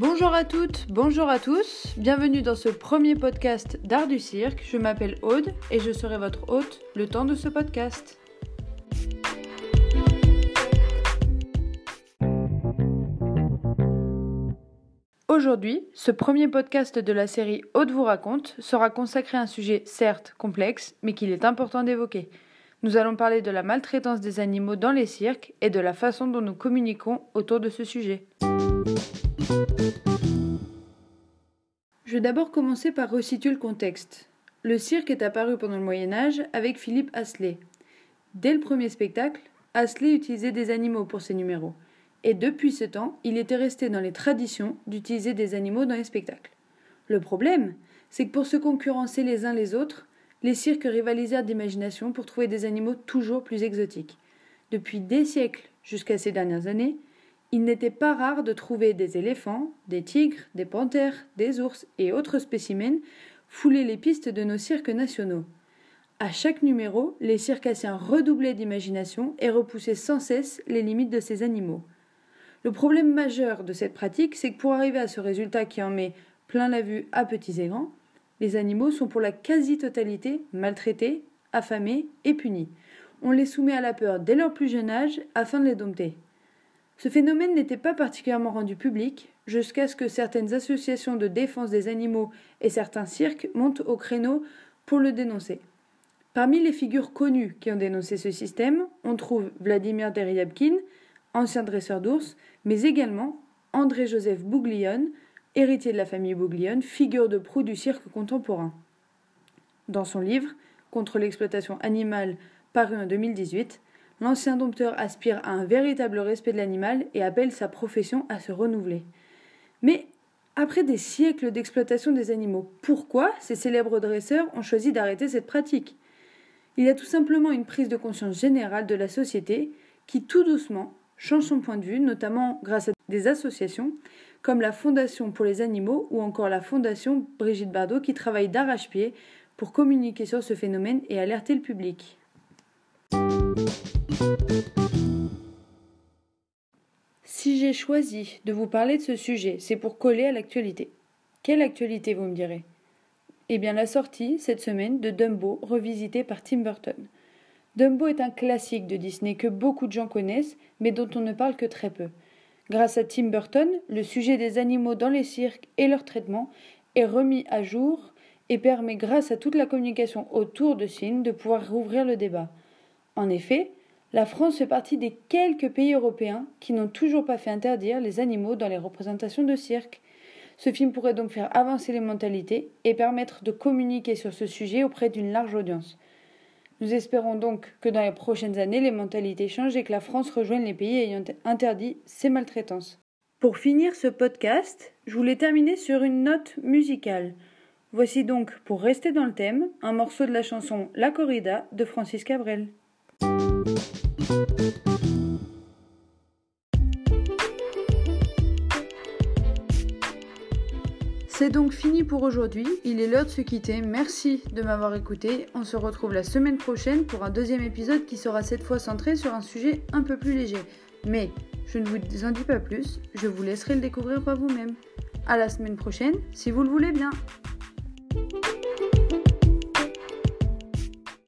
Bonjour à toutes, bonjour à tous, bienvenue dans ce premier podcast d'art du cirque. Je m'appelle Aude et je serai votre hôte le temps de ce podcast. Aujourd'hui, ce premier podcast de la série Aude vous raconte sera consacré à un sujet certes complexe, mais qu'il est important d'évoquer. Nous allons parler de la maltraitance des animaux dans les cirques et de la façon dont nous communiquons autour de ce sujet. Vais d'abord commencer par resituer le contexte. Le cirque est apparu pendant le Moyen Âge avec Philippe Astley. Dès le premier spectacle, Astley utilisait des animaux pour ses numéros. Et depuis ce temps, il était resté dans les traditions d'utiliser des animaux dans les spectacles. Le problème, c'est que pour se concurrencer les uns les autres, les cirques rivalisèrent d'imagination pour trouver des animaux toujours plus exotiques. Depuis des siècles jusqu'à ces dernières années, il n'était pas rare de trouver des éléphants, des tigres, des panthères, des ours et autres spécimens fouler les pistes de nos cirques nationaux. À chaque numéro, les circassiens redoublaient d'imagination et repoussaient sans cesse les limites de ces animaux. Le problème majeur de cette pratique, c'est que pour arriver à ce résultat qui en met plein la vue à petits et grands, les animaux sont pour la quasi-totalité maltraités, affamés et punis. On les soumet à la peur dès leur plus jeune âge afin de les dompter. Ce phénomène n'était pas particulièrement rendu public jusqu'à ce que certaines associations de défense des animaux et certains cirques montent au créneau pour le dénoncer. Parmi les figures connues qui ont dénoncé ce système, on trouve Vladimir Deryabkin, ancien dresseur d'ours, mais également André-Joseph Bouglione, héritier de la famille Bouglione, figure de proue du cirque contemporain. Dans son livre Contre l'exploitation animale, paru en 2018, l'ancien dompteur aspire à un véritable respect de l'animal et appelle sa profession à se renouveler. Mais après des siècles d'exploitation des animaux, pourquoi ces célèbres dresseurs ont choisi d'arrêter cette pratique? Il y a tout simplement une prise de conscience générale de la société qui tout doucement change son point de vue, notamment grâce à des associations comme la Fondation pour les animaux ou encore la Fondation Brigitte Bardot qui travaille d'arrache-pied pour communiquer sur ce phénomène et alerter le public. Si j'ai choisi de vous parler de ce sujet, c'est pour coller à l'actualité. Quelle actualité, vous me direz? Eh bien, la sortie, cette semaine, de Dumbo, revisité par Tim Burton. Dumbo est un classique de Disney que beaucoup de gens connaissent, mais dont on ne parle que très peu. Grâce à Tim Burton, le sujet des animaux dans les cirques et leur traitement est remis à jour et permet, grâce à toute la communication autour de ce de pouvoir rouvrir le débat. En effet, la France fait partie des quelques pays européens qui n'ont toujours pas fait interdire les animaux dans les représentations de cirque. Ce film pourrait donc faire avancer les mentalités et permettre de communiquer sur ce sujet auprès d'une large audience. Nous espérons donc que dans les prochaines années, les mentalités changent et que la France rejoigne les pays ayant interdit ces maltraitances. Pour finir ce podcast, je voulais terminer sur une note musicale. Voici donc, pour rester dans le thème, un morceau de la chanson La Corrida de Francis Cabrel. C'est donc fini pour aujourd'hui, il est l'heure de se quitter, merci de m'avoir écouté, on se retrouve la semaine prochaine pour un deuxième épisode qui sera cette fois centré sur un sujet un peu plus léger. Mais je ne vous en dis pas plus, je vous laisserai le découvrir par vous-même. À la semaine prochaine, si vous le voulez bien.